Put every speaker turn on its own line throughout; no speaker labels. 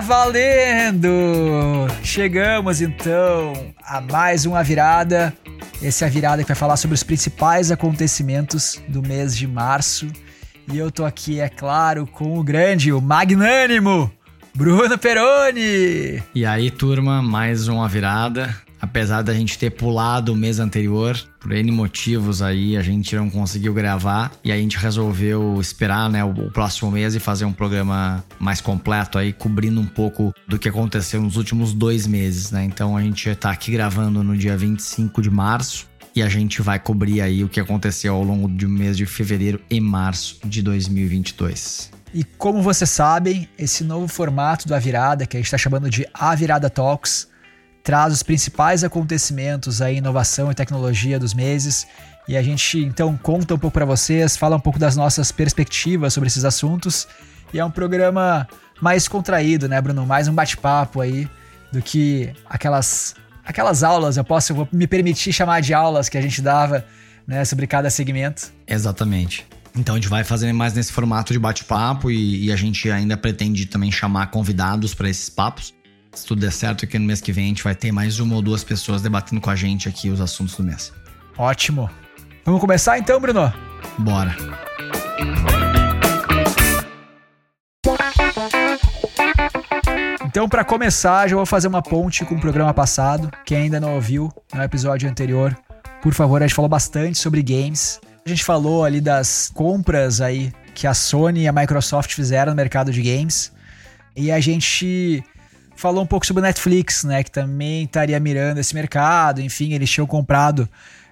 Valendo! Chegamos então a mais uma virada. Essa é a virada que vai falar sobre os principais acontecimentos do mês de março. E eu tô aqui, é claro, com o grande, o magnânimo Bruno Peroni.
E aí, turma, mais uma virada. Apesar da gente ter pulado o mês anterior, por N motivos aí, a gente não conseguiu gravar. E a gente resolveu esperar né, o, o próximo mês e fazer um programa mais completo aí, cobrindo um pouco do que aconteceu nos últimos dois meses, né? Então a gente tá aqui gravando no dia 25 de março. E a gente vai cobrir aí o que aconteceu ao longo do mês de fevereiro e março de 2022.
E como vocês sabem, esse novo formato da virada, que a gente está chamando de A Virada Talks, traz os principais acontecimentos aí, inovação e tecnologia dos meses. E a gente então conta um pouco para vocês, fala um pouco das nossas perspectivas sobre esses assuntos. E é um programa mais contraído, né, Bruno? Mais um bate-papo aí do que aquelas aquelas aulas, eu posso eu vou me permitir chamar de aulas que a gente dava, né, sobre cada segmento.
Exatamente. Então a gente vai fazer mais nesse formato de bate-papo e, e, a gente ainda pretende também chamar convidados para esses papos. Se tudo der certo, aqui no mês que vem a gente vai ter mais uma ou duas pessoas debatendo com a gente aqui os assuntos do mês.
Ótimo. Vamos começar então, Bruno?
Bora.
Então, para começar, já vou fazer uma ponte com o programa passado. Quem ainda não ouviu no episódio anterior, por favor, a gente falou bastante sobre games. A gente falou ali das compras aí que a Sony e a Microsoft fizeram no mercado de games. E a gente falou um pouco sobre o Netflix, né, que também estaria mirando esse mercado. Enfim, eles tinham comprado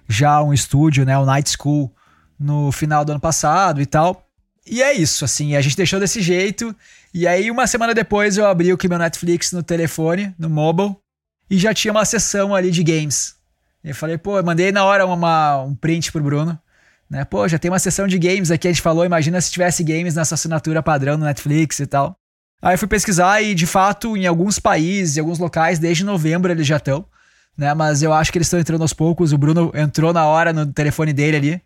já um estúdio, né, o Night School, no final do ano passado e tal. E é isso, assim, a gente deixou desse jeito. E aí, uma semana depois, eu abri o meu Netflix no telefone, no mobile, e já tinha uma sessão ali de games. Eu falei, pô, eu mandei na hora uma, um print pro Bruno. Né? Pô, já tem uma sessão de games aqui, a gente falou, imagina se tivesse games nessa assinatura padrão no Netflix e tal. Aí eu fui pesquisar e, de fato, em alguns países, em alguns locais, desde novembro eles já estão. Né? Mas eu acho que eles estão entrando aos poucos. O Bruno entrou na hora no telefone dele ali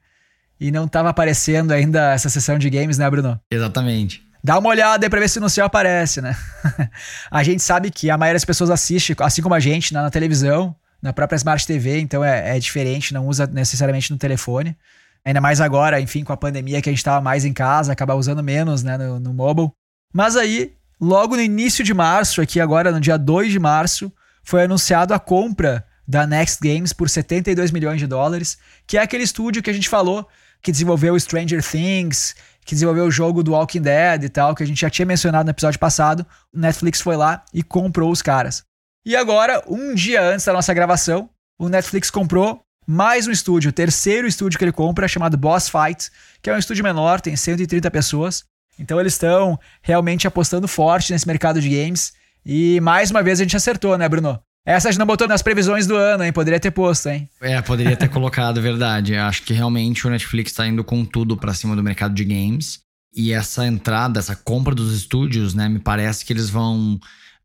e não estava aparecendo ainda essa sessão de games, né, Bruno?
Exatamente.
Dá uma olhada aí pra ver se no céu aparece, né? a gente sabe que a maioria das pessoas assiste, assim como a gente, na, na televisão, na própria Smart TV, então é, é, diferente, não usa necessariamente no telefone. Ainda mais agora, enfim, com a pandemia que a gente tava mais em casa, acaba usando menos, né, no, no mobile. Mas aí, Logo no início de março, aqui agora no dia 2 de março, foi anunciado a compra da Next Games por 72 milhões de dólares, que é aquele estúdio que a gente falou que desenvolveu Stranger Things, que desenvolveu o jogo do Walking Dead e tal, que a gente já tinha mencionado no episódio passado. O Netflix foi lá e comprou os caras. E agora, um dia antes da nossa gravação, o Netflix comprou mais um estúdio, o terceiro estúdio que ele compra, chamado Boss Fight, que é um estúdio menor, tem 130 pessoas, então eles estão realmente apostando forte nesse mercado de games. E mais uma vez a gente acertou, né, Bruno? Essa a gente não botou nas previsões do ano, hein? Poderia ter posto, hein?
É, poderia ter colocado, verdade. Acho que realmente o Netflix está indo com tudo para cima do mercado de games. E essa entrada, essa compra dos estúdios, né? Me parece que eles vão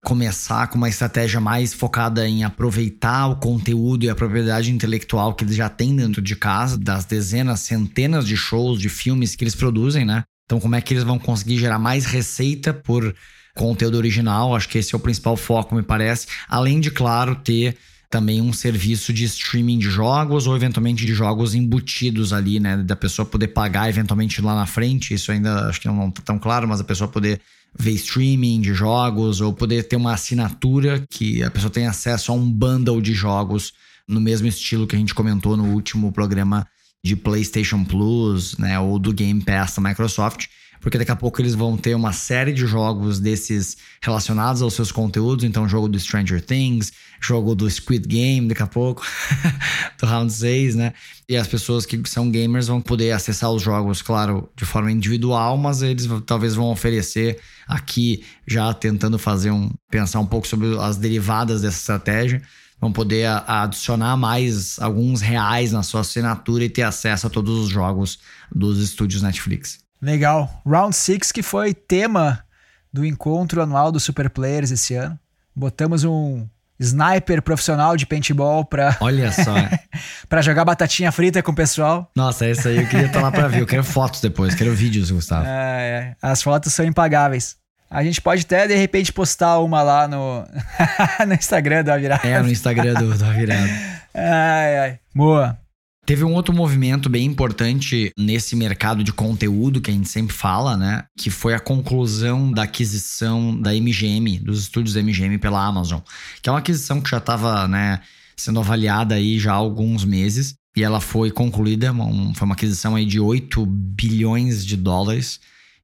começar com uma estratégia mais focada em aproveitar o conteúdo e a propriedade intelectual que eles já têm dentro de casa, das dezenas, centenas de shows, de filmes que eles produzem, né? Então, como é que eles vão conseguir gerar mais receita por conteúdo original? Acho que esse é o principal foco, me parece. Além de, claro, ter também um serviço de streaming de jogos ou eventualmente de jogos embutidos ali, né? Da pessoa poder pagar eventualmente lá na frente. Isso ainda acho que não está tão claro, mas a pessoa poder ver streaming de jogos ou poder ter uma assinatura que a pessoa tenha acesso a um bundle de jogos no mesmo estilo que a gente comentou no último programa de PlayStation Plus, né, ou do Game Pass da Microsoft, porque daqui a pouco eles vão ter uma série de jogos desses relacionados aos seus conteúdos, então jogo do Stranger Things, jogo do Squid Game daqui a pouco, do Round 6, né? E as pessoas que são gamers vão poder acessar os jogos, claro, de forma individual, mas eles talvez vão oferecer aqui já tentando fazer um pensar um pouco sobre as derivadas dessa estratégia vão poder adicionar mais alguns reais na sua assinatura e ter acesso a todos os jogos dos estúdios Netflix.
Legal. Round 6 que foi tema do encontro anual dos Super Players esse ano. Botamos um sniper profissional de paintball pra.
Olha só.
pra jogar batatinha frita com o pessoal.
Nossa, esse aí eu queria estar lá pra ver. Eu quero fotos depois, quero vídeos, Gustavo.
É, é. As fotos são impagáveis. A gente pode até, de repente, postar uma lá no, no Instagram do Avirado.
É, no Instagram do, do Avirado.
ai, ai. Boa.
Teve um outro movimento bem importante nesse mercado de conteúdo que a gente sempre fala, né? Que foi a conclusão da aquisição da MGM, dos estúdios da MGM pela Amazon. Que é uma aquisição que já estava, né, sendo avaliada aí já há alguns meses. E ela foi concluída, foi uma aquisição aí de 8 bilhões de dólares.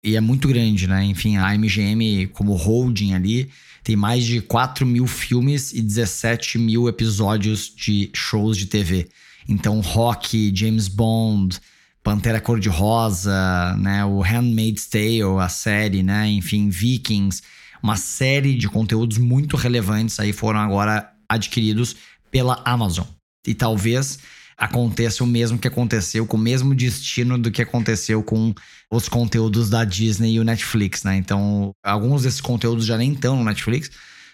E é muito grande, né? Enfim, a MGM como holding ali tem mais de 4 mil filmes e 17 mil episódios de shows de TV. Então, Rock, James Bond, Pantera Cor-de-Rosa, né, o Handmaid's Tale, a série, né, enfim, Vikings, uma série de conteúdos muito relevantes aí foram agora adquiridos pela Amazon. E talvez aconteça o mesmo que aconteceu, com o mesmo destino do que aconteceu com os conteúdos da Disney e o Netflix, né? Então, alguns desses conteúdos já nem estão no Netflix,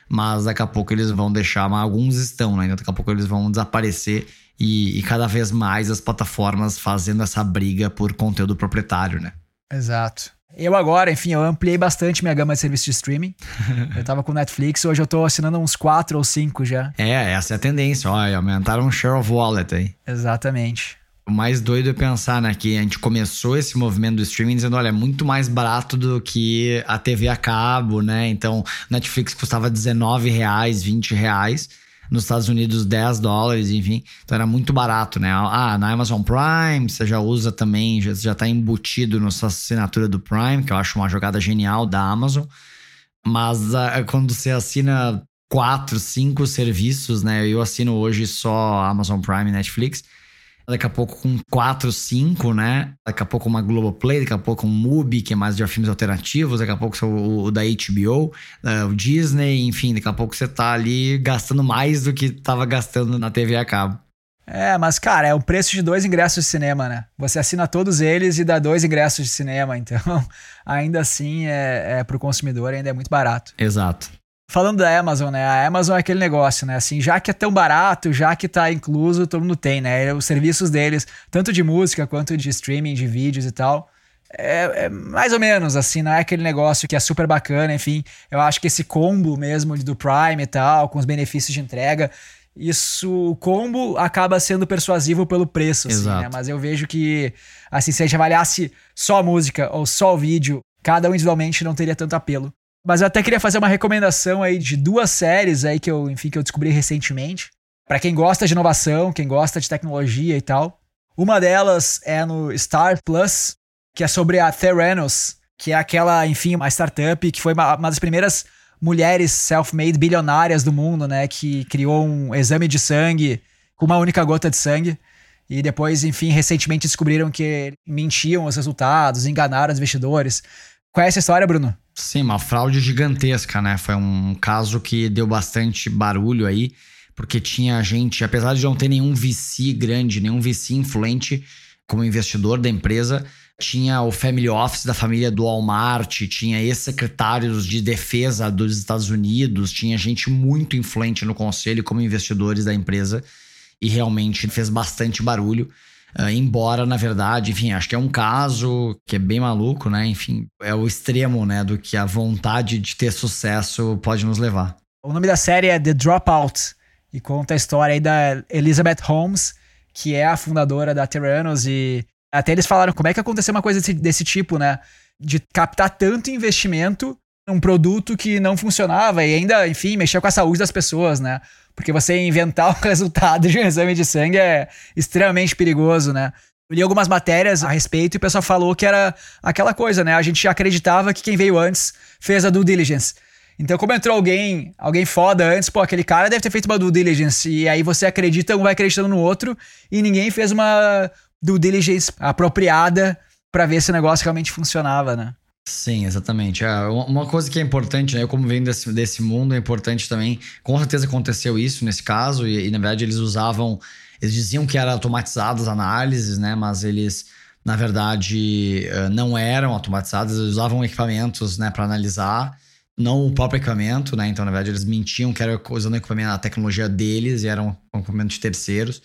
mas daqui a pouco eles vão deixar, mas alguns estão, né? Então, daqui a pouco eles vão desaparecer e, e cada vez mais as plataformas fazendo essa briga por conteúdo proprietário, né?
Exato. Eu agora, enfim, eu ampliei bastante minha gama de serviços de streaming. eu tava com Netflix, hoje eu tô assinando uns quatro ou cinco já.
É, essa é a tendência. Olha, aumentaram o share of wallet aí.
Exatamente.
O mais doido é pensar, né, que a gente começou esse movimento do streaming dizendo, olha, é muito mais barato do que a TV a cabo, né? Então, Netflix custava 19 reais, 20 reais nos Estados Unidos 10 dólares, enfim. Então era muito barato, né? Ah, na Amazon Prime você já usa também, já, já tá embutido na sua assinatura do Prime, que eu acho uma jogada genial da Amazon. Mas ah, quando você assina quatro, cinco serviços, né? Eu assino hoje só Amazon Prime e Netflix daqui a pouco com 4, 5, né? Daqui a pouco uma Globoplay, daqui a pouco um Mubi, que é mais de filmes alternativos, daqui a pouco o, o da HBO, uh, o Disney, enfim, daqui a pouco você tá ali gastando mais do que tava gastando na TV a cabo.
É, mas cara, é o preço de dois ingressos de cinema, né? Você assina todos eles e dá dois ingressos de cinema, então ainda assim é, é pro consumidor ainda é muito barato.
Exato.
Falando da Amazon, né? A Amazon é aquele negócio, né? Assim, já que é tão barato, já que tá incluso, todo mundo tem, né? Os serviços deles, tanto de música quanto de streaming, de vídeos e tal. É, é, mais ou menos assim, não é aquele negócio que é super bacana, enfim. Eu acho que esse combo mesmo do Prime e tal, com os benefícios de entrega, isso, o combo acaba sendo persuasivo pelo preço, assim, né? Mas eu vejo que, assim, se a gente avaliasse só a música ou só o vídeo, cada um individualmente não teria tanto apelo. Mas eu até queria fazer uma recomendação aí de duas séries aí que eu, enfim, que eu descobri recentemente. Para quem gosta de inovação, quem gosta de tecnologia e tal. Uma delas é no Star Plus, que é sobre a Theranos, que é aquela, enfim, uma startup que foi uma, uma das primeiras mulheres self-made bilionárias do mundo, né? Que criou um exame de sangue com uma única gota de sangue. E depois, enfim, recentemente descobriram que mentiam os resultados, enganaram os investidores. Conhece a história, Bruno?
Sim, uma fraude gigantesca, né? Foi um caso que deu bastante barulho aí, porque tinha gente, apesar de não ter nenhum VC grande, nenhum VC influente como investidor da empresa, tinha o family office da família do Walmart, tinha ex-secretários de defesa dos Estados Unidos, tinha gente muito influente no conselho como investidores da empresa e realmente fez bastante barulho. Uh, embora, na verdade, enfim, acho que é um caso que é bem maluco, né? Enfim, é o extremo, né, do que a vontade de ter sucesso pode nos levar.
O nome da série é The Dropout e conta a história aí da Elizabeth Holmes, que é a fundadora da Terranos e até eles falaram como é que aconteceu uma coisa desse, desse tipo, né? De captar tanto investimento num produto que não funcionava e ainda, enfim, mexer com a saúde das pessoas, né? Porque você inventar o resultado de um exame de sangue é extremamente perigoso, né? Eu li algumas matérias a respeito e o pessoal falou que era aquela coisa, né? A gente acreditava que quem veio antes fez a due diligence. Então, como entrou alguém, alguém foda antes, pô, aquele cara deve ter feito uma due diligence. E aí você acredita, um vai acreditando no outro, e ninguém fez uma due diligence apropriada para ver se o negócio realmente funcionava, né?
Sim, exatamente. É, uma coisa que é importante, né? Eu, como venho desse, desse mundo, é importante também. Com certeza aconteceu isso nesse caso, e, e na verdade eles usavam. Eles diziam que eram automatizadas análises, né? Mas eles, na verdade, eh, não eram automatizadas, eles usavam equipamentos, né, para analisar, não o próprio equipamento, né? Então, na verdade, eles mentiam que era usando equipamento, a tecnologia deles, e eram um equipamento de terceiros.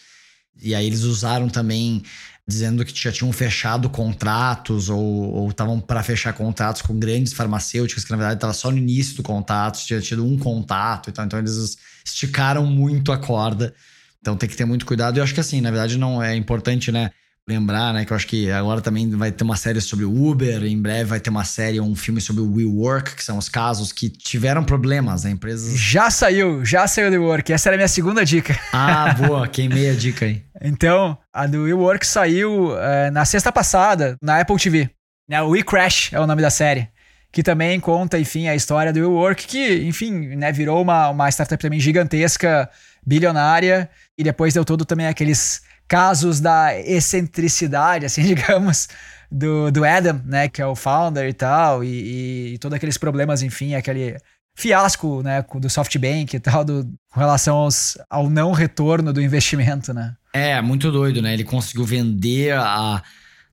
E aí eles usaram também dizendo que já tinham fechado contratos ou estavam para fechar contratos com grandes farmacêuticas, que na verdade estava só no início do contato, tinha tido um contato e tal. Então eles esticaram muito a corda. Então tem que ter muito cuidado. E eu acho que assim, na verdade, não é importante, né? Lembrar, né? Que eu acho que agora também vai ter uma série sobre o Uber, em breve vai ter uma série, um filme sobre o WeWork, que são os casos que tiveram problemas, né? Empresas.
Já saiu, já saiu do WeWork. Essa era a minha segunda dica.
Ah, boa, queimei a dica aí.
então, a do WeWork saiu é, na sexta passada, na Apple TV. Né, o WeCrash é o nome da série. Que também conta, enfim, a história do WeWork, que, enfim, né, virou uma, uma startup também gigantesca, bilionária, e depois deu todo também aqueles casos da excentricidade, assim, digamos, do, do Adam, né, que é o founder e tal, e, e todos aqueles problemas, enfim, aquele fiasco, né, do SoftBank e tal, do, com relação aos, ao não retorno do investimento, né.
É, muito doido, né? Ele conseguiu vender a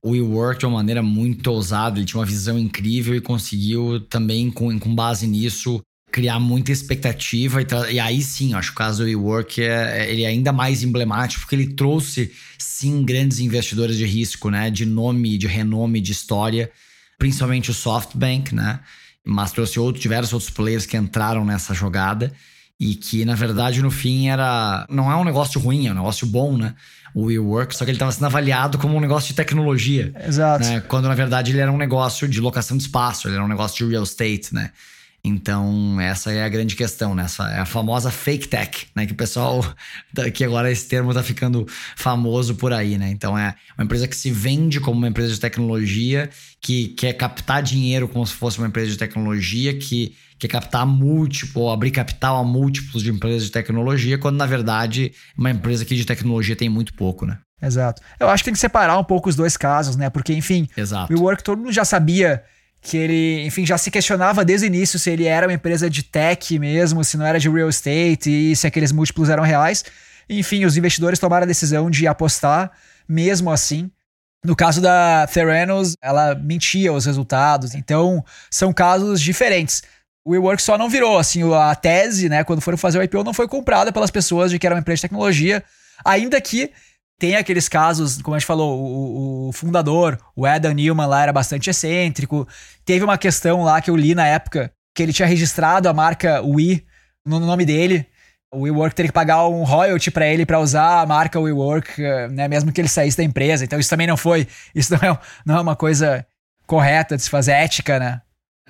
o WeWork de uma maneira muito ousada, ele tinha uma visão incrível e conseguiu também, com, com base nisso, criar muita expectativa. E, e aí sim, acho que o caso do WeWork é, é, ele é ainda mais emblemático, porque ele trouxe, sim, grandes investidores de risco, né? De nome, de renome, de história. Principalmente o SoftBank, né? Mas trouxe outro, diversos outros players que entraram nessa jogada. E que, na verdade, no fim, era. Não é um negócio ruim, é um negócio bom, né? O WeWork, só que ele estava sendo avaliado como um negócio de tecnologia.
Exato.
Né? Quando, na verdade, ele era um negócio de locação de espaço, ele era um negócio de real estate, né? Então, essa é a grande questão, né? Essa é a famosa fake tech, né? Que o pessoal, que agora esse termo tá ficando famoso por aí, né? Então, é uma empresa que se vende como uma empresa de tecnologia, que quer captar dinheiro como se fosse uma empresa de tecnologia, que quer captar múltiplo, abrir capital a múltiplos de empresas de tecnologia, quando na verdade uma empresa que de tecnologia tem muito pouco, né?
Exato. Eu acho que tem que separar um pouco os dois casos, né? Porque, enfim,
Exato.
o Work todo mundo já sabia que ele, enfim, já se questionava desde o início se ele era uma empresa de tech mesmo, se não era de real estate e se aqueles múltiplos eram reais. Enfim, os investidores tomaram a decisão de apostar mesmo assim. No caso da Theranos, ela mentia os resultados, então são casos diferentes. O WeWork só não virou, assim, a tese, né, quando foram fazer o IPO, não foi comprada pelas pessoas de que era uma empresa de tecnologia, ainda que tem aqueles casos, como a gente falou, o, o, fundador, o Adam Newman lá era bastante excêntrico. Teve uma questão lá que eu li na época que ele tinha registrado a marca We no nome dele. O WeWork teria que pagar um royalty para ele para usar a marca WeWork, né, mesmo que ele saísse da empresa. Então isso também não foi, isso não é, não é uma coisa correta de se fazer ética, né?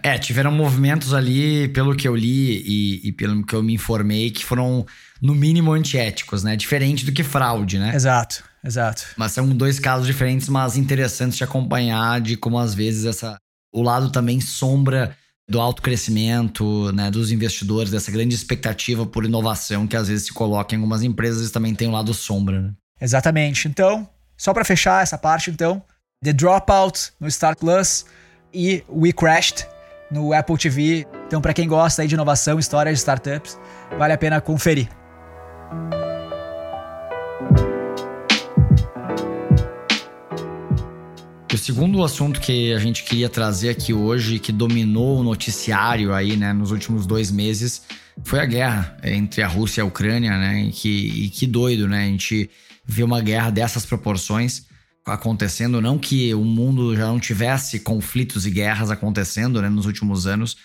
É, tiveram movimentos ali, pelo que eu li e, e, pelo que eu me informei, que foram, no mínimo, antiéticos, né? Diferente do que fraude, né?
Exato, exato.
Mas são dois casos diferentes, mas interessantes de acompanhar, de como às vezes essa. O lado também sombra do alto crescimento, né, dos investidores, dessa grande expectativa por inovação que às vezes se coloca em algumas empresas, também tem um lado sombra, né?
Exatamente. Então, só para fechar essa parte, então, The Dropout no Star Plus e We Crashed no Apple TV. Então, para quem gosta aí de inovação, história de startups, vale a pena conferir.
O segundo assunto que a gente queria trazer aqui hoje, que dominou o noticiário aí, né, nos últimos dois meses, foi a guerra entre a Rússia e a Ucrânia, né? E que, e que doido, né? A gente vê uma guerra dessas proporções acontecendo, não que o mundo já não tivesse conflitos e guerras acontecendo né, nos últimos anos,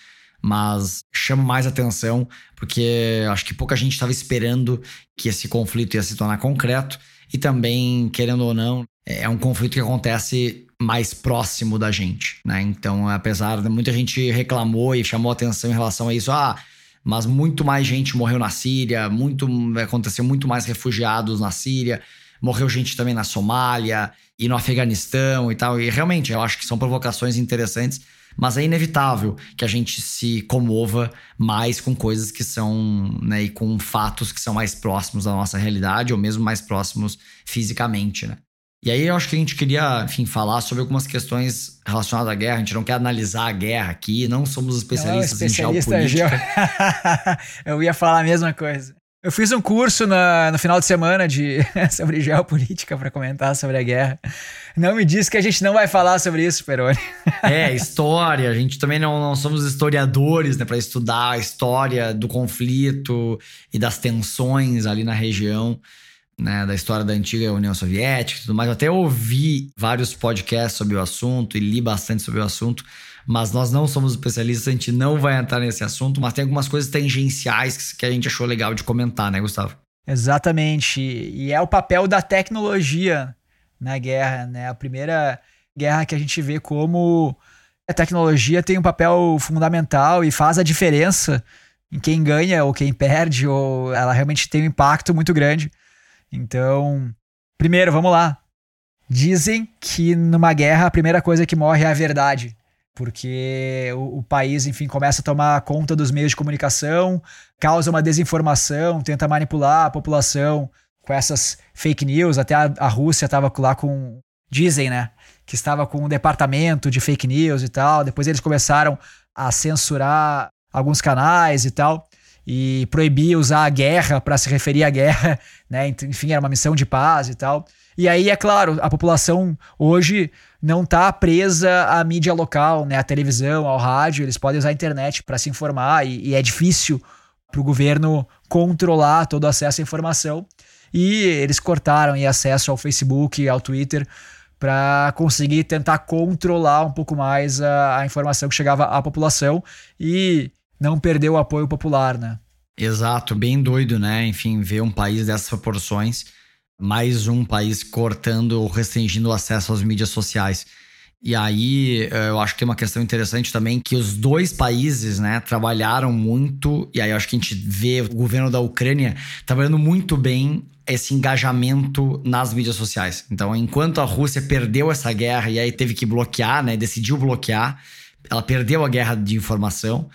mas chama mais atenção porque acho que pouca gente estava esperando que esse conflito ia se tornar concreto e também, querendo ou não, é um conflito que acontece mais próximo da gente, né? Então, apesar de muita gente reclamou e chamou atenção em relação a isso, ah, mas muito mais gente morreu na Síria, muito aconteceu muito mais refugiados na Síria morreu gente também na Somália e no Afeganistão e tal. E realmente, eu acho que são provocações interessantes, mas é inevitável que a gente se comova mais com coisas que são, né, e com fatos que são mais próximos da nossa realidade ou mesmo mais próximos fisicamente, né? E aí eu acho que a gente queria, enfim, falar sobre algumas questões relacionadas à guerra. A gente não quer analisar a guerra aqui, não somos especialistas não, especialista em geopolítica.
eu ia falar a mesma coisa. Eu fiz um curso na, no final de semana de, sobre geopolítica para comentar sobre a guerra. Não me diz que a gente não vai falar sobre isso, Peroni.
É, história. A gente também não, não somos historiadores né, para estudar a história do conflito e das tensões ali na região. né, da história da antiga União Soviética e tudo mais. Eu até ouvi vários podcasts sobre o assunto e li bastante sobre o assunto, mas nós não somos especialistas, a gente não vai entrar nesse assunto, mas tem algumas coisas tangenciais que a gente achou legal de comentar, né, Gustavo?
Exatamente. E é o papel da tecnologia na guerra, né? A primeira guerra que a gente vê como a tecnologia tem um papel fundamental e faz a diferença em quem ganha ou quem perde, ou ela realmente tem um impacto muito grande. Então, primeiro, vamos lá. Dizem que numa guerra a primeira coisa que morre é a verdade, porque o, o, país, enfim, começa a tomar conta dos meios de comunicação, causa uma desinformação, tenta manipular a população com essas fake news. Até a, a Rússia estava lá com. Dizem, né? Que estava com um departamento de fake news e tal. Depois eles começaram a censurar alguns canais e tal e proibia usar a guerra para se referir à guerra, né? Enfim, era uma missão de paz e tal. E aí, é claro, a população hoje não está presa à mídia local, né? À televisão, ao rádio, eles podem usar a internet para se informar e, e é difícil para o governo controlar todo o acesso à informação. E eles cortaram o acesso ao Facebook, ao Twitter, para conseguir tentar controlar um pouco mais a, a informação que chegava à população. E não perder o apoio popular, né?
Exato, bem doido, né? Enfim, ver um país dessas proporções, mais um país cortando ou restringindo o acesso às mídias sociais. E aí, eh, eu acho que tem uma questão interessante também que os dois países, né, trabalharam muito, e aí eu acho que a gente vê o governo da Ucrânia trabalhando muito bem esse engajamento nas mídias sociais. Então, enquanto a Rússia perdeu essa guerra e aí teve que bloquear, né, decidiu bloquear, ela perdeu a guerra de informação.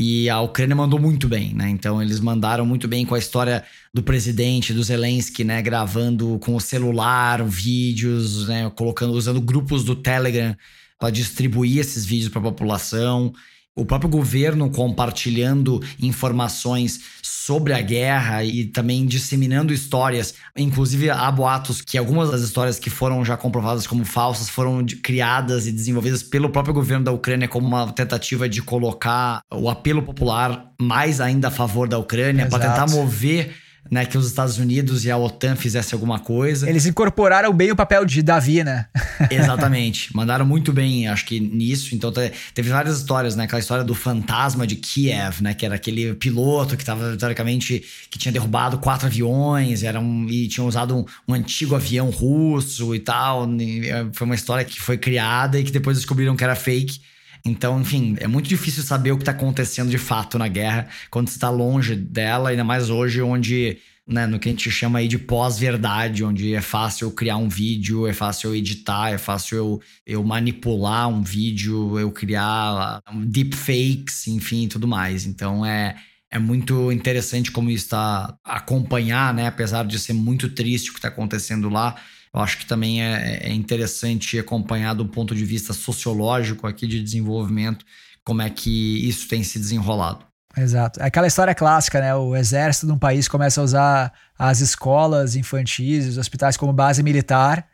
E a Ucrânia mandou muito bem, né? Então eles mandaram muito bem com a história do presidente, do Zelensky, né? Gravando com o celular vídeos, né? Colocando, usando grupos do Telegram para distribuir esses vídeos para a população o próprio governo compartilhando informações sobre a guerra e também disseminando histórias. Inclusive, há boatos que algumas das histórias que foram já comprovadas como falsas foram criadas e desenvolvidas pelo próprio governo da Ucrânia como uma tentativa de colocar o apelo popular mais ainda a favor da Ucrânia, para tentar mover né, que os Estados Unidos e a OTAN fizessem alguma coisa.
Eles incorporaram bem o papel de Davi, né?
Exatamente. Mandaram muito bem, acho que nisso. Então teve várias histórias, né? Aquela história do fantasma de Kiev, né? Que era aquele piloto que estava, teoricamente, que tinha derrubado quatro aviões era um, e tinha usado um, um antigo avião russo e tal. E é, foi uma história que foi criada e que depois descobriram que era fake. Então, enfim, é muito difícil saber o que está acontecendo de fato na guerra quando você está longe dela, ainda mais hoje, onde, né, no que a gente chama aí de pós-verdade, onde é fácil eu criar um vídeo, é fácil eu editar, é fácil eu, eu manipular um vídeo, eu criar deepfakes, enfim, tudo mais. Então, é. É muito interessante como está acompanhar, né? Apesar de ser muito triste o que está acontecendo lá, acho que também é, é interessante acompanhar do ponto de vista sociológico aqui de desenvolvimento como é que isso tem se desenrolado.
Exato. É aquela história clássica, né? O exército de um país começa a usar as escolas infantis, os hospitais como base militar,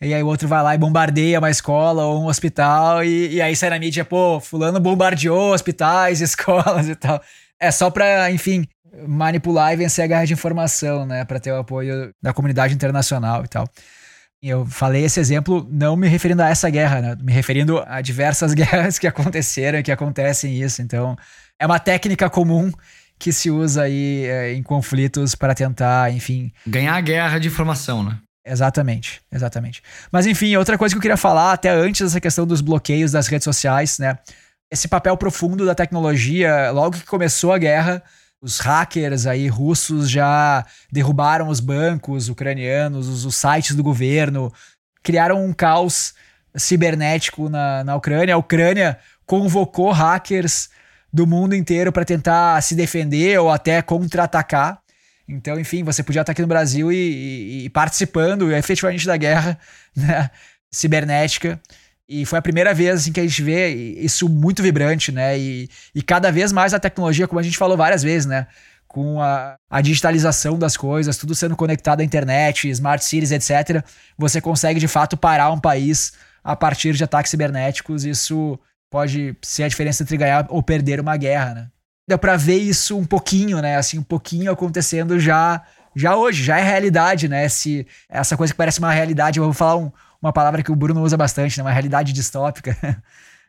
e aí o outro vai lá e bombardeia uma escola ou um hospital, e, e aí sai na mídia, pô, fulano bombardeou hospitais, escolas e tal. É só pra, enfim, manipular e vencer a guerra de informação, né? Pra ter o apoio da comunidade internacional e tal. Eu falei esse exemplo não me referindo a essa guerra, né? me referindo a diversas guerras que aconteceram e que acontecem isso. Então, é uma técnica comum que se usa aí é, em conflitos para tentar, enfim.
Ganhar a guerra de informação, né?
Exatamente, exatamente. Mas enfim, outra coisa que eu queria falar, até antes dessa questão dos bloqueios das redes sociais, né? Esse papel profundo da tecnologia, logo que começou a guerra, os hackers aí russos já derrubaram os bancos ucranianos, os, os sites do governo, criaram um caos cibernético na, na Ucrânia. A Ucrânia convocou hackers do mundo inteiro para tentar se defender ou até contra-atacar. Então, enfim, você podia estar aqui no Brasil e, e, e participando efetivamente da guerra né, cibernética. E foi a primeira vez assim, que a gente vê isso muito vibrante, né? E, e cada vez mais a tecnologia, como a gente falou várias vezes, né? Com a, a digitalização das coisas, tudo sendo conectado à internet, smart cities, etc., você consegue de fato parar um país a partir de ataques cibernéticos. Isso pode ser a diferença entre ganhar ou perder uma guerra, né? Deu para ver isso um pouquinho, né? Assim, um pouquinho acontecendo já já hoje, já é realidade, né? Se, essa coisa que parece uma realidade, eu vou falar um, uma palavra que o Bruno usa bastante, né? Uma realidade distópica.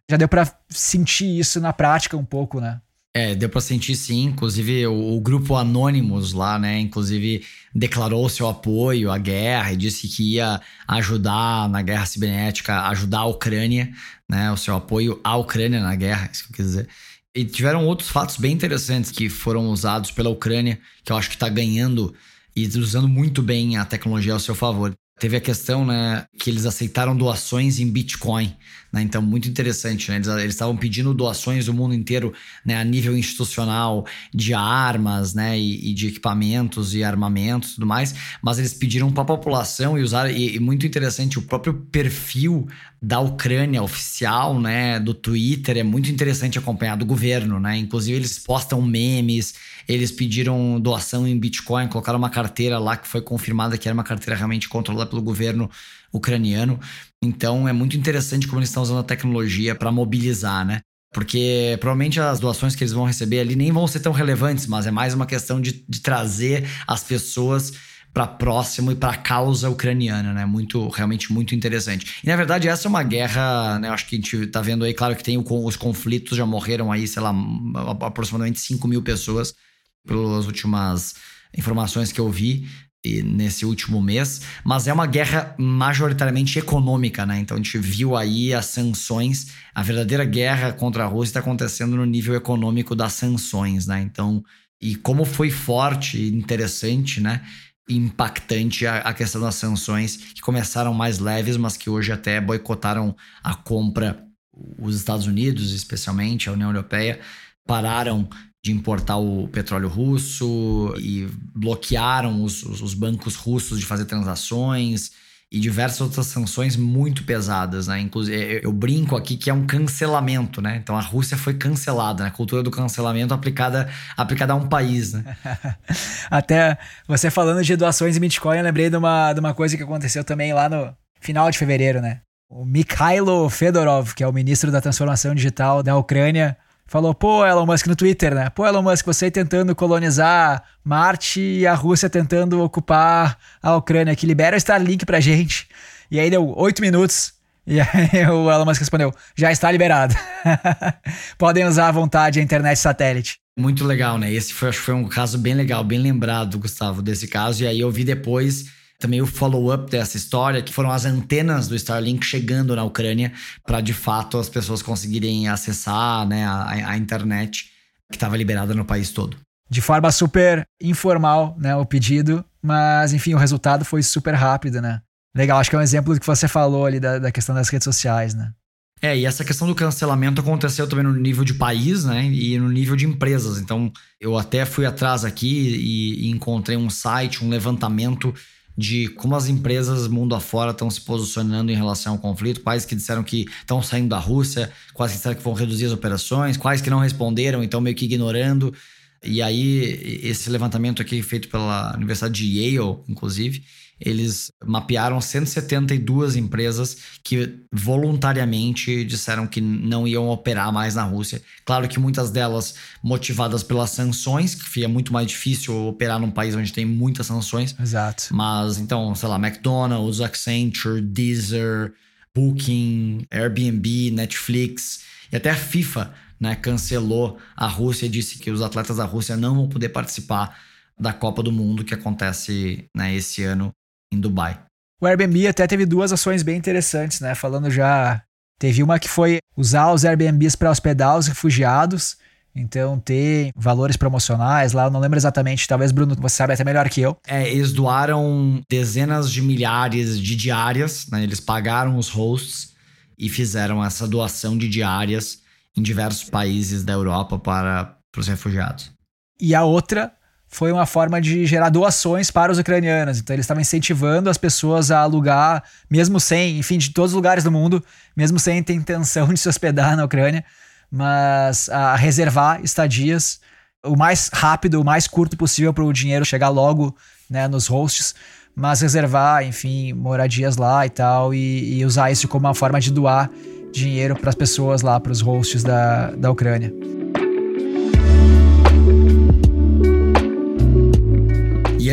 já deu para sentir isso na prática um pouco, né?
É, deu pra sentir sim. Inclusive, o, o, grupo Anonymous lá, né? Inclusive, declarou seu apoio à guerra e disse que ia ajudar na guerra cibernética, ajudar a Ucrânia, né? O seu apoio à Ucrânia na guerra, isso que eu quis dizer. E tiveram outros fatos bem interessantes que foram usados pela Ucrânia, que eu acho que tá ganhando e usando muito bem a tecnologia ao seu favor. Teve a questão, né, que eles aceitaram doações em Bitcoin, né? Então, muito interessante, né? Eles estavam pedindo doações do mundo inteiro, né, a nível institucional, de armas, né, e, e de equipamentos e armamentos e tudo mais, mas eles pediram para a população e usaram, e, e, muito interessante, o próprio perfil da Ucrânia oficial, né, do Twitter, é muito interessante acompanhar do governo, né? Inclusive, eles postam memes, eles pediram doação em Bitcoin, colocaram uma carteira lá que foi confirmada que era uma carteira realmente controlada pelo governo ucraniano. Então é muito interessante como eles estão usando a tecnologia para mobilizar, né? Porque provavelmente as doações que eles vão receber ali nem vão ser tão relevantes, mas é mais uma questão de, de trazer as pessoas para próximo e para a causa ucraniana, né? Muito, realmente muito interessante. E na verdade essa é uma guerra, né? Acho que a gente tá vendo aí, claro que tem o, os conflitos, já morreram aí, sei lá, aproximadamente 5 mil pessoas pelas últimas informações que eu vi nesse último mês, mas é uma guerra majoritariamente econômica, né? Então a gente viu aí as sanções, a verdadeira guerra contra a Rússia está acontecendo no nível econômico das sanções, né? Então, e como foi forte interessante, né? impactante a, a questão das sanções que começaram mais leves, mas que hoje até boicotaram a compra os Estados Unidos, especialmente a União Europeia, pararam de importar o petróleo russo e bloquearam os, os, bancos russos de fazer transações e diversas outras sanções muito pesadas, né? Inclusive, eu brinco aqui que é um cancelamento, né? Então a Rússia foi cancelada, né? A cultura do cancelamento aplicada, aplicada a um país, né?
Até você falando de doações em Bitcoin, eu lembrei de uma, de uma coisa que aconteceu também lá no final de fevereiro, né? O Mikhailo Fedorov, que é o ministro da transformação digital da Ucrânia, falou, pô, Elon Musk no Twitter, né? Pô, Elon Musk, você tentando colonizar Marte e a Rússia tentando ocupar a Ucrânia, que libera o Starlink pra gente. E aí deu oito minutos. E aí o Elon Musk respondeu: já está liberado. Podem usar à vontade a internet satélite.
Muito legal, né? Esse foi, acho que foi um caso bem legal, bem lembrado, Gustavo, desse caso. E aí eu vi depois também o follow-up dessa história, que foram as antenas do Starlink chegando na Ucrânia para de fato as pessoas conseguirem acessar né, a, a internet que estava liberada no país todo.
De forma super informal, né, o pedido, mas enfim, o resultado foi super rápido, né? Legal, acho que é um exemplo do que você falou ali da, da questão das redes sociais, né?
É, e essa questão do cancelamento aconteceu também no nível de país, né? E no nível de empresas. Então, eu até fui atrás aqui e, e encontrei um site, um levantamento de como as empresas mundo afora estão se posicionando em relação ao conflito, quais que disseram que estão saindo da Rússia, quais que disseram que vão reduzir as operações, quais que não responderam, então meio que ignorando. E aí, esse levantamento aqui feito pela Universidade de Yale, inclusive, eles mapearam 172 empresas que voluntariamente disseram que não iam operar mais na Rússia. Claro que muitas delas motivadas pelas sanções, que é muito mais difícil operar num país onde tem muitas sanções.
Exato.
Mas então, sei lá, McDonald's, Accenture, Deezer, Booking, Airbnb, Netflix e até a FIFA, né, cancelou a Rússia e disse que os atletas da Rússia não vão poder participar da Copa do Mundo que acontece né, esse ano em Dubai.
O Airbnb até teve duas ações bem interessantes, né? Falando já. Teve uma que foi usar os Airbnbs para hospedar os refugiados. Então, ter valores promocionais lá, eu não lembro exatamente, talvez, Bruno, você sabe até melhor que eu.
É, eles doaram dezenas de milhares de diárias, né? Eles pagaram os hosts e fizeram essa doação de diárias em diversos países da Europa para, para os refugiados.
E a outra foi uma forma de gerar doações para os ucranianos. Então eles estavam incentivando as pessoas a alugar, mesmo sem, enfim, de todos os lugares do mundo, mesmo sem ter intenção de se hospedar na Ucrânia, mas a reservar estadias o mais rápido, o mais curto possível para o dinheiro chegar logo né, nos hosts, mas reservar, enfim, moradias lá e tal, e, e usar isso como uma forma de doar dinheiro para as pessoas lá, para os hosts da, da Ucrânia.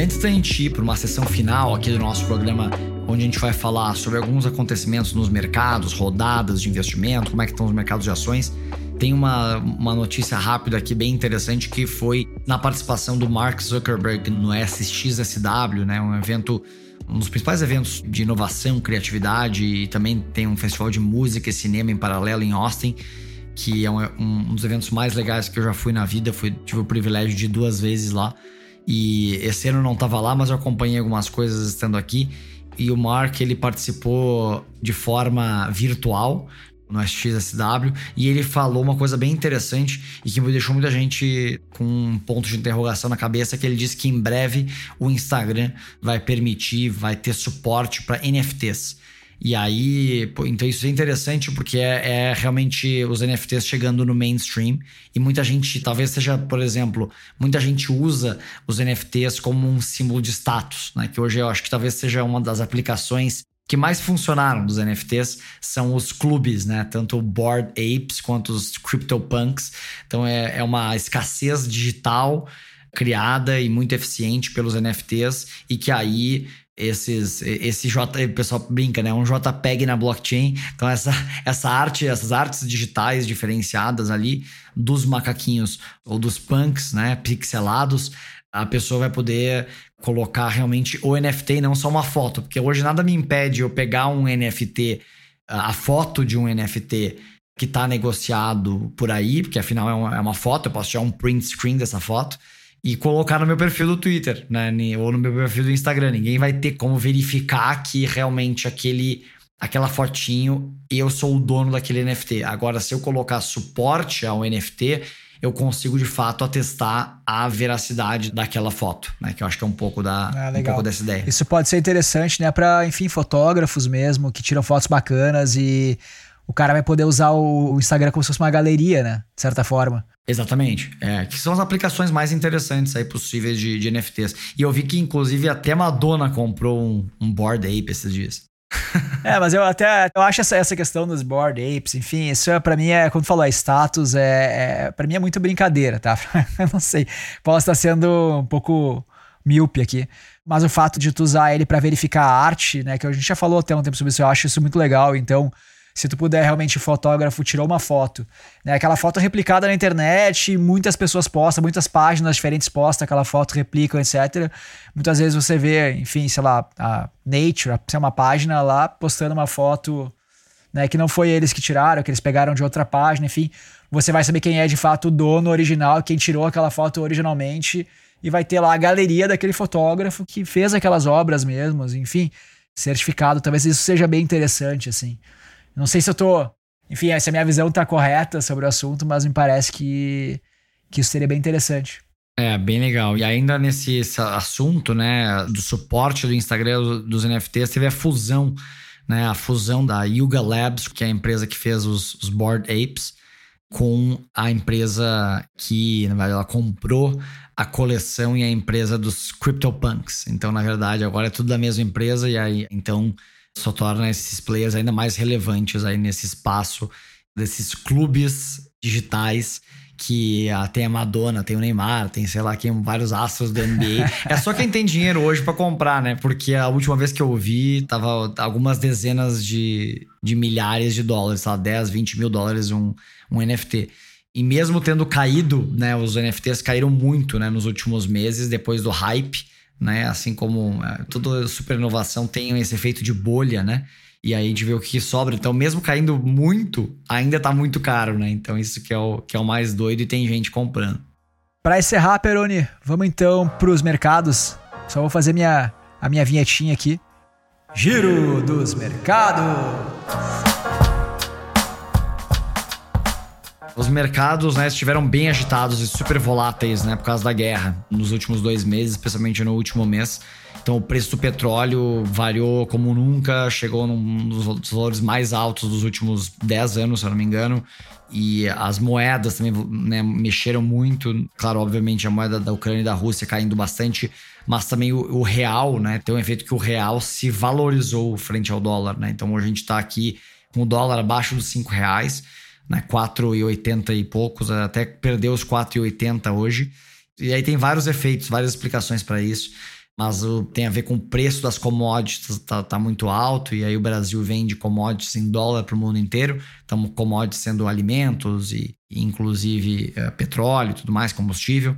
é antes da gente ir para uma sessão final aqui do nosso programa, onde a gente vai falar sobre alguns acontecimentos nos mercados, rodadas de investimento, como é que estão os mercados de ações, tem uma, uma notícia rápida aqui bem interessante que foi na participação do Mark Zuckerberg no SXSW, né, um evento um dos principais eventos de inovação, criatividade e também tem um festival de música e cinema em paralelo em Austin, que é um, um dos eventos mais legais que eu já fui na vida. Fui, tive o privilégio de ir duas vezes lá. E esse ano eu não estava lá, mas eu acompanhei algumas coisas estando aqui. E o Mark ele participou de forma virtual no SXSW e ele falou uma coisa bem interessante e que deixou muita gente com um ponto de interrogação na cabeça que ele disse que em breve o Instagram vai permitir, vai ter suporte para NFTs. E aí, então isso é interessante porque é, é, realmente os NFTs chegando no mainstream e muita gente, talvez seja, por exemplo, muita gente usa os NFTs como um símbolo de status, né? Que hoje eu acho que talvez seja uma das aplicações que mais funcionaram dos NFTs são os clubes, né? Tanto o Board Apes quanto os CryptoPunks. Então é, é uma escassez digital criada e muito eficiente pelos NFTs e que aí esses esse J, o pessoal brinca, né? Um JPEG na blockchain. Então essa essa arte, essas artes digitais diferenciadas ali dos macaquinhos ou dos punks, né, pixelados, a pessoa vai poder colocar realmente o NFT e não só uma foto, porque hoje nada me impede eu pegar um NFT, a foto de um NFT que está negociado por aí, porque afinal é uma, é uma, foto, eu posso tirar um print screen dessa foto e colocar no meu perfil do Twitter, né, ou no meu perfil do Instagram. Ninguém vai ter como verificar que realmente aquele aquela fotinho eu sou o dono daquele NFT. Agora, se eu colocar suporte ao NFT, eu consigo de fato atestar a veracidade daquela foto, né? Que eu acho que é um pouco da ah, um pouco dessa ideia.
Isso pode ser interessante, né, para enfim fotógrafos mesmo que tiram fotos bacanas e o cara vai poder usar o Instagram como se fosse uma galeria, né? De certa forma.
Exatamente. É, que são as aplicações mais interessantes aí possíveis de, de NFTs. E eu vi que, inclusive, até Madonna comprou um, um Board Ape esses dias.
é, mas eu até eu acho essa, essa questão dos board apes, enfim, isso é para mim é quando falou é status, é, é para mim é muito brincadeira, tá? eu não sei, posso estar sendo um pouco míope aqui, mas o fato de tu usar ele para verificar a arte, né, que a gente já falou até um tempo sobre isso, eu acho isso muito legal, então se tu puder realmente, fotógrafo tirou uma foto, né? Aquela foto replicada na internet, muitas pessoas postam, muitas páginas diferentes postam aquela foto, replicam, etc. Muitas vezes você vê, enfim, sei lá, a Nature, é uma página lá postando uma foto, né? Que não foi eles que tiraram, que eles pegaram de outra página, enfim. Você vai saber quem é de fato o dono original, quem tirou aquela foto originalmente, e vai ter lá a galeria daquele fotógrafo que fez aquelas obras mesmo, enfim, certificado. Talvez isso seja bem interessante, assim. Não sei se eu tô. Enfim, se a minha visão tá correta sobre o assunto, mas me parece que, que isso seria bem interessante.
É, bem legal. E ainda nesse assunto, né, do suporte do Instagram dos NFTs, teve a fusão, né, a fusão da Yuga Labs, que é a empresa que fez os, os Board Apes, com a empresa que, na verdade, ela comprou a coleção e a empresa dos CryptoPunks. Então, na verdade, agora é tudo da mesma empresa e aí, então, só torna esses players ainda mais relevantes aí nesse espaço desses clubes digitais que ah, tem a Madonna, tem o Neymar, tem sei lá quem, vários astros da NBA. é só quem tem dinheiro hoje para comprar, né? Porque a última vez que eu vi, tava algumas dezenas de, de milhares de dólares, lá, 10, 20 mil dólares um, um NFT. E mesmo tendo caído, né? Os NFTs caíram muito, né? Nos últimos meses, depois do hype né? Assim como é, toda super inovação tem esse efeito de bolha, né? E aí gente vê o que sobra. Então, mesmo caindo muito, ainda tá muito caro, né? Então, isso que é o, que é o mais doido e tem gente comprando.
Para encerrar, Peroni, vamos então para os mercados. Só vou fazer minha, a minha vinhetinha aqui. Giro dos mercados.
Os mercados né, estiveram bem agitados e super voláteis né, por causa da guerra nos últimos dois meses, especialmente no último mês. Então o preço do petróleo variou como nunca, chegou num dos valores mais altos dos últimos 10 anos, se eu não me engano. E as moedas também né, mexeram muito. Claro, obviamente, a moeda da Ucrânia e da Rússia caindo bastante, mas também o, o real, né? Tem um efeito que o real se valorizou frente ao dólar, né? Então hoje a gente está aqui com o dólar abaixo dos 5 reais né, 4,80 e poucos, até perdeu os 4,80 hoje. E aí tem vários efeitos, várias explicações para isso. mas tem a ver com o preço das commodities, tá, tá muito alto, e aí o Brasil vende commodities em dólar para o mundo inteiro, então commodities sendo alimentos e, e inclusive é, petróleo tudo mais, combustível.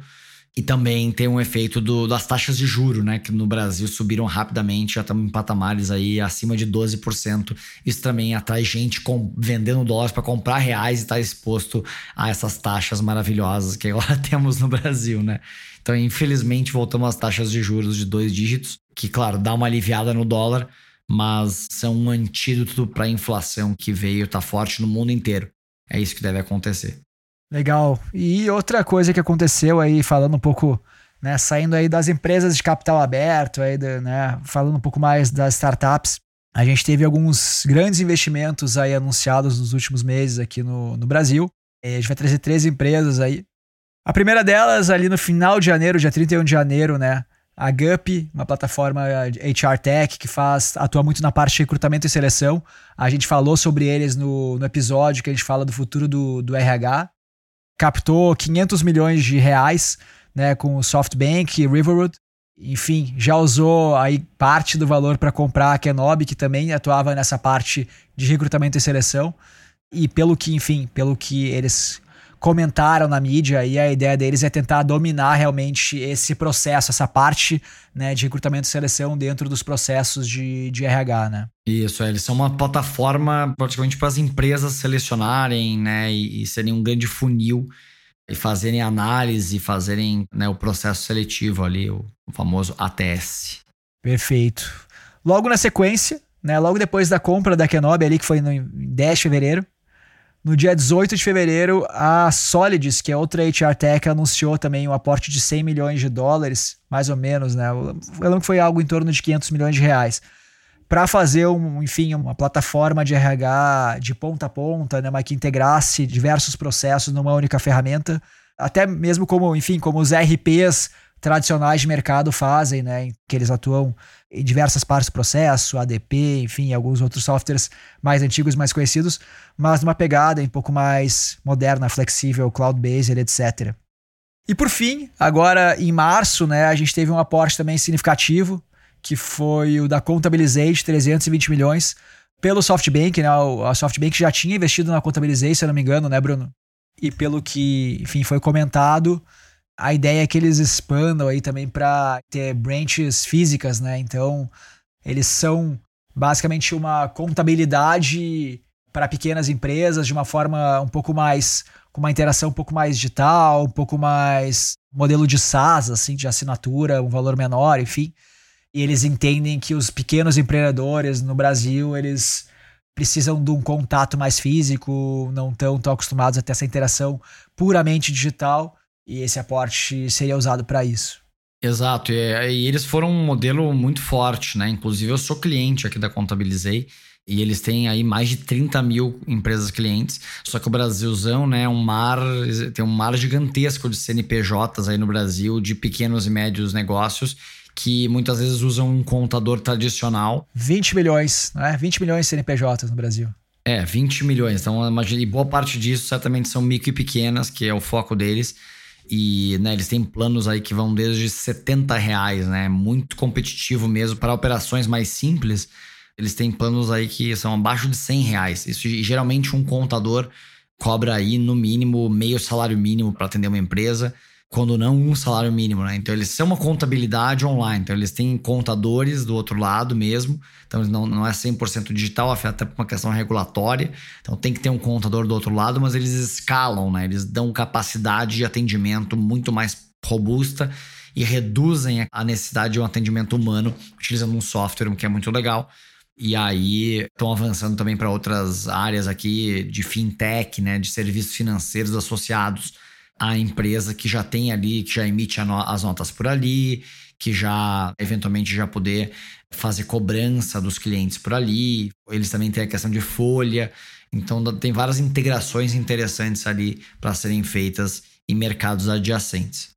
E também tem um efeito do, das taxas de juro, né? Que no Brasil subiram rapidamente, já estamos em patamares aí acima de 12%. Isso também atrai gente com, vendendo dólares para comprar reais e está exposto a essas taxas maravilhosas que agora temos no Brasil, né? Então, infelizmente, voltamos às taxas de juros de dois dígitos, que, claro, dá uma aliviada no dólar, mas são um antídoto para a inflação que veio, tá forte no mundo inteiro. É isso que deve acontecer.
Legal. E outra coisa que aconteceu aí, falando um pouco, né, saindo aí das empresas de capital aberto, aí, né, falando um pouco mais das startups, a gente teve alguns grandes investimentos aí anunciados nos últimos meses aqui no, no Brasil. A gente vai trazer três empresas aí. A primeira delas, ali no final de janeiro, dia 31 de janeiro, né? A GUP, uma plataforma HR Tech que faz, atua muito na parte de recrutamento e seleção. A gente falou sobre eles no, no episódio que a gente fala do futuro do, do RH captou 500 milhões de reais né, com o SoftBank, Riverwood. Enfim, já usou aí parte do valor para comprar a Kenobi, que também atuava nessa parte de recrutamento e seleção. E pelo que, enfim, pelo que eles comentaram na mídia e a ideia deles é tentar dominar realmente esse processo, essa parte né, de recrutamento e seleção dentro dos processos de, de RH, né?
Isso, é, eles são uma plataforma praticamente para as empresas selecionarem né, e, e serem um grande funil e fazerem análise, fazerem né, o processo seletivo ali, o, o famoso ATS.
Perfeito. Logo na sequência, né, logo depois da compra da Kenobi ali, que foi no 10 de fevereiro, no dia 18 de fevereiro, a Solids, que é outra HR Tech, anunciou também um aporte de 100 milhões de dólares, mais ou menos, né? Eu que foi algo em torno de 500 milhões de reais, para fazer, um, enfim, uma plataforma de RH de ponta a ponta, né? Mas que integrasse diversos processos numa única ferramenta, até mesmo como, enfim, como os RPs tradicionais de mercado fazem, né? Que eles atuam em diversas partes do processo, ADP, enfim, alguns outros softwares mais antigos, mais conhecidos, mas numa pegada um pouco mais moderna, flexível, cloud-based, etc. E por fim, agora em março, né, a gente teve um aporte também significativo, que foi o da Contabilizei de 320 milhões pelo SoftBank, né? A SoftBank já tinha investido na Contabilizei, se eu não me engano, né, Bruno? E pelo que, enfim, foi comentado, a ideia é que eles expandam aí também para ter branches físicas, né? Então, eles são basicamente uma contabilidade para pequenas empresas de uma forma um pouco mais com uma interação um pouco mais digital, um pouco mais modelo de SaaS, assim, de assinatura, um valor menor, enfim. E eles entendem que os pequenos empreendedores no Brasil, eles precisam de um contato mais físico, não estão tão acostumados a ter essa interação puramente digital e esse aporte seria usado para isso.
Exato, e, e, eles foram um modelo muito forte, né? Inclusive, eu sou cliente aqui da Contabilizei e eles têm aí mais de 30 mil empresas clientes. Só que o Brasilzão, né, um mar, tem um mar gigantesco de CNPJs aí no Brasil, de pequenos e médios negócios que muitas vezes usam um contador tradicional.
20 milhões, né? 20 milhões de CNPJs no Brasil.
É, 20 milhões. Então, imagine, boa parte disso certamente são micro e pequenas, que é o foco deles. E né, eles têm planos aí que vão desde 70 reais, né? Muito competitivo mesmo para operações mais simples. Eles têm planos aí que são abaixo de 100 reais. Isso geralmente um contador cobra aí no mínimo meio salário mínimo para atender uma empresa quando não um salário mínimo, né? Então eles são uma contabilidade online, então eles têm contadores do outro lado mesmo, então não, não é 100% digital, por uma questão regulatória, então tem que ter um contador do outro lado, mas eles escalam, né? Eles dão capacidade de atendimento muito mais robusta e reduzem a necessidade de um atendimento humano utilizando um software, que é muito legal. E aí estão avançando também para outras áreas aqui de fintech, né, de serviços financeiros associados a empresa que já tem ali, que já emite as notas por ali, que já eventualmente já poder fazer cobrança dos clientes por ali. Eles também têm a questão de folha. Então tem várias integrações interessantes ali para serem feitas em mercados adjacentes.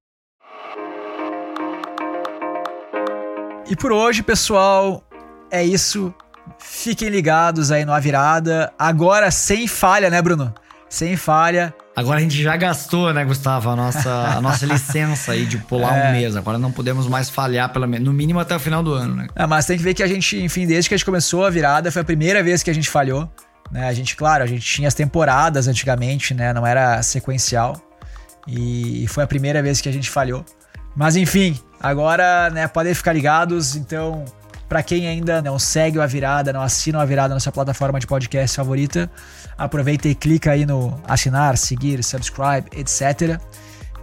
E por hoje, pessoal, é isso. Fiquem ligados aí no A Virada. Agora sem falha, né, Bruno? Sem falha
Agora a gente já gastou, né, Gustavo, a nossa, a nossa licença aí de pular é. um mês. Agora não podemos mais falhar, pelo menos, no mínimo até o final do ano, né?
É, mas tem que ver que a gente, enfim, desde que a gente começou a virada, foi a primeira vez que a gente falhou. Né? A gente, claro, a gente tinha as temporadas antigamente, né? Não era sequencial. E foi a primeira vez que a gente falhou. Mas enfim, agora, né, podem ficar ligados. Então, para quem ainda não segue o A Virada, não assina o A Virada na sua plataforma de podcast favorita, aproveita e clica aí no assinar, seguir, subscribe, etc.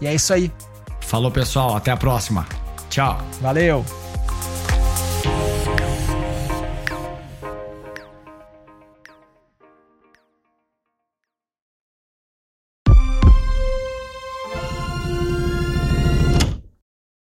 E é isso aí.
Falou, pessoal. Até a próxima. Tchau.
Valeu.